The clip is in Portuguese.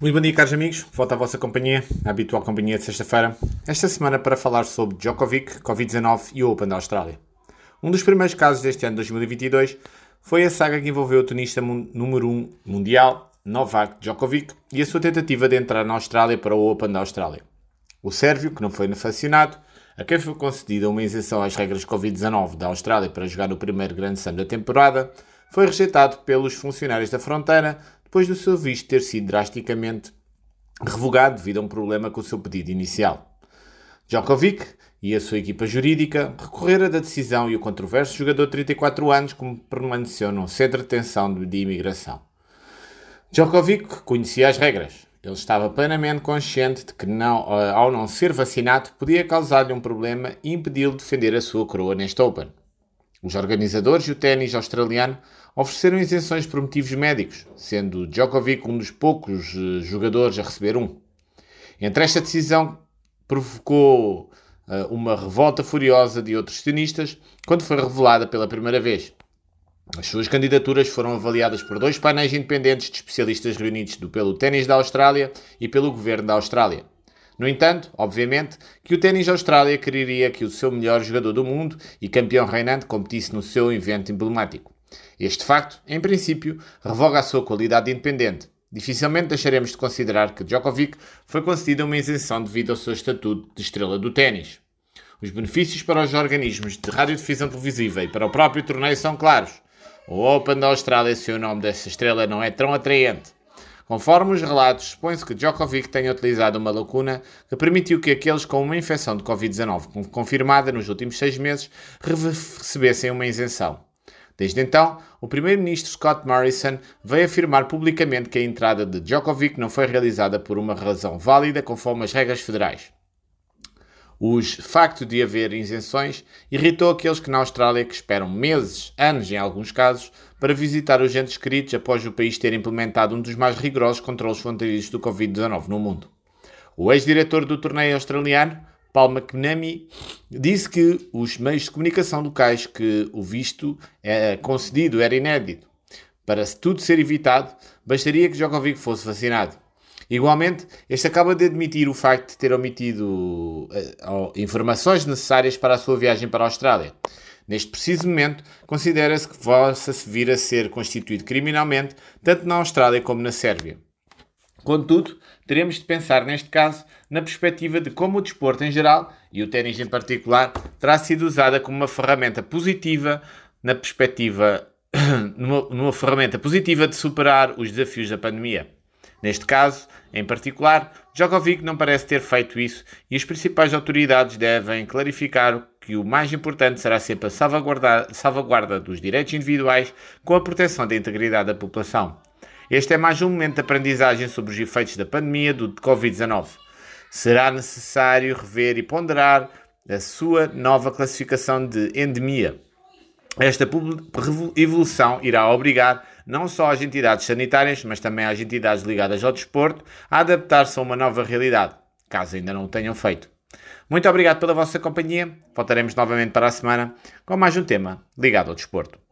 Muito bom dia, caros amigos. Volto à vossa companhia, a habitual companhia de sexta-feira. Esta semana para falar sobre Djokovic, Covid-19 e o Open da Austrália. Um dos primeiros casos deste ano 2022 foi a saga que envolveu o tenista número 1 mundial, Novak Djokovic, e a sua tentativa de entrar na Austrália para o Open da Austrália. O sérvio, que não foi vacinado, a quem foi concedida uma isenção às regras Covid-19 da Austrália para jogar no primeiro grande slam da temporada, foi rejeitado pelos funcionários da fronteira depois do seu visto ter sido drasticamente revogado devido a um problema com o seu pedido inicial. Djokovic e a sua equipa jurídica recorreram da decisão e o controverso jogador de 34 anos como permaneceu num centro de detenção de imigração. Djokovic conhecia as regras. Ele estava plenamente consciente de que, não, eh, ao não ser vacinado, podia causar-lhe um problema e impedi-lo de defender a sua coroa neste Open. Os organizadores e o ténis australiano ofereceram isenções por motivos médicos, sendo Djokovic um dos poucos uh, jogadores a receber um. Entre esta decisão provocou uh, uma revolta furiosa de outros tenistas quando foi revelada pela primeira vez. As suas candidaturas foram avaliadas por dois painéis independentes de especialistas reunidos do, pelo ténis da Austrália e pelo governo da Austrália. No entanto, obviamente, que o ténis Austrália quereria que o seu melhor jogador do mundo e campeão reinante competisse no seu evento emblemático. Este facto, em princípio, revoga a sua qualidade independente. Dificilmente deixaremos de considerar que Djokovic foi concedida uma isenção devido ao seu estatuto de estrela do ténis. Os benefícios para os organismos de radiodifusão televisiva e para o próprio torneio são claros. O Open da Austrália, se o nome dessa estrela não é tão atraente. Conforme os relatos, supõe-se que Djokovic tenha utilizado uma lacuna que permitiu que aqueles com uma infecção de Covid-19 confirmada nos últimos seis meses recebessem uma isenção. Desde então, o primeiro-ministro Scott Morrison veio afirmar publicamente que a entrada de Djokovic não foi realizada por uma razão válida conforme as regras federais. O facto de haver isenções irritou aqueles que na Austrália que esperam meses, anos em alguns casos, para visitar os entes queridos após o país ter implementado um dos mais rigorosos controles fronteiriços do Covid-19 no mundo. O ex-diretor do torneio australiano, Paul McNamee, disse que os meios de comunicação locais que o visto é concedido era inédito. Para tudo ser evitado, bastaria que Djokovic fosse vacinado. Igualmente, este acaba de admitir o facto de ter omitido uh, informações necessárias para a sua viagem para a Austrália. Neste preciso momento, considera-se que possa vir a ser constituído criminalmente tanto na Austrália como na Sérvia. Contudo, teremos de pensar neste caso na perspectiva de como o desporto em geral, e o ténis em particular, terá sido usada como uma ferramenta positiva na perspectiva numa, numa ferramenta positiva de superar os desafios da pandemia. Neste caso, em particular, Djokovic não parece ter feito isso e as principais autoridades devem clarificar que o mais importante será sempre a salvaguarda dos direitos individuais com a proteção da integridade da população. Este é mais um momento de aprendizagem sobre os efeitos da pandemia do Covid-19. Será necessário rever e ponderar a sua nova classificação de endemia. Esta evolução irá obrigar não só as entidades sanitárias, mas também as entidades ligadas ao desporto, a adaptar-se a uma nova realidade, caso ainda não o tenham feito. Muito obrigado pela vossa companhia. Voltaremos novamente para a semana com mais um tema ligado ao desporto.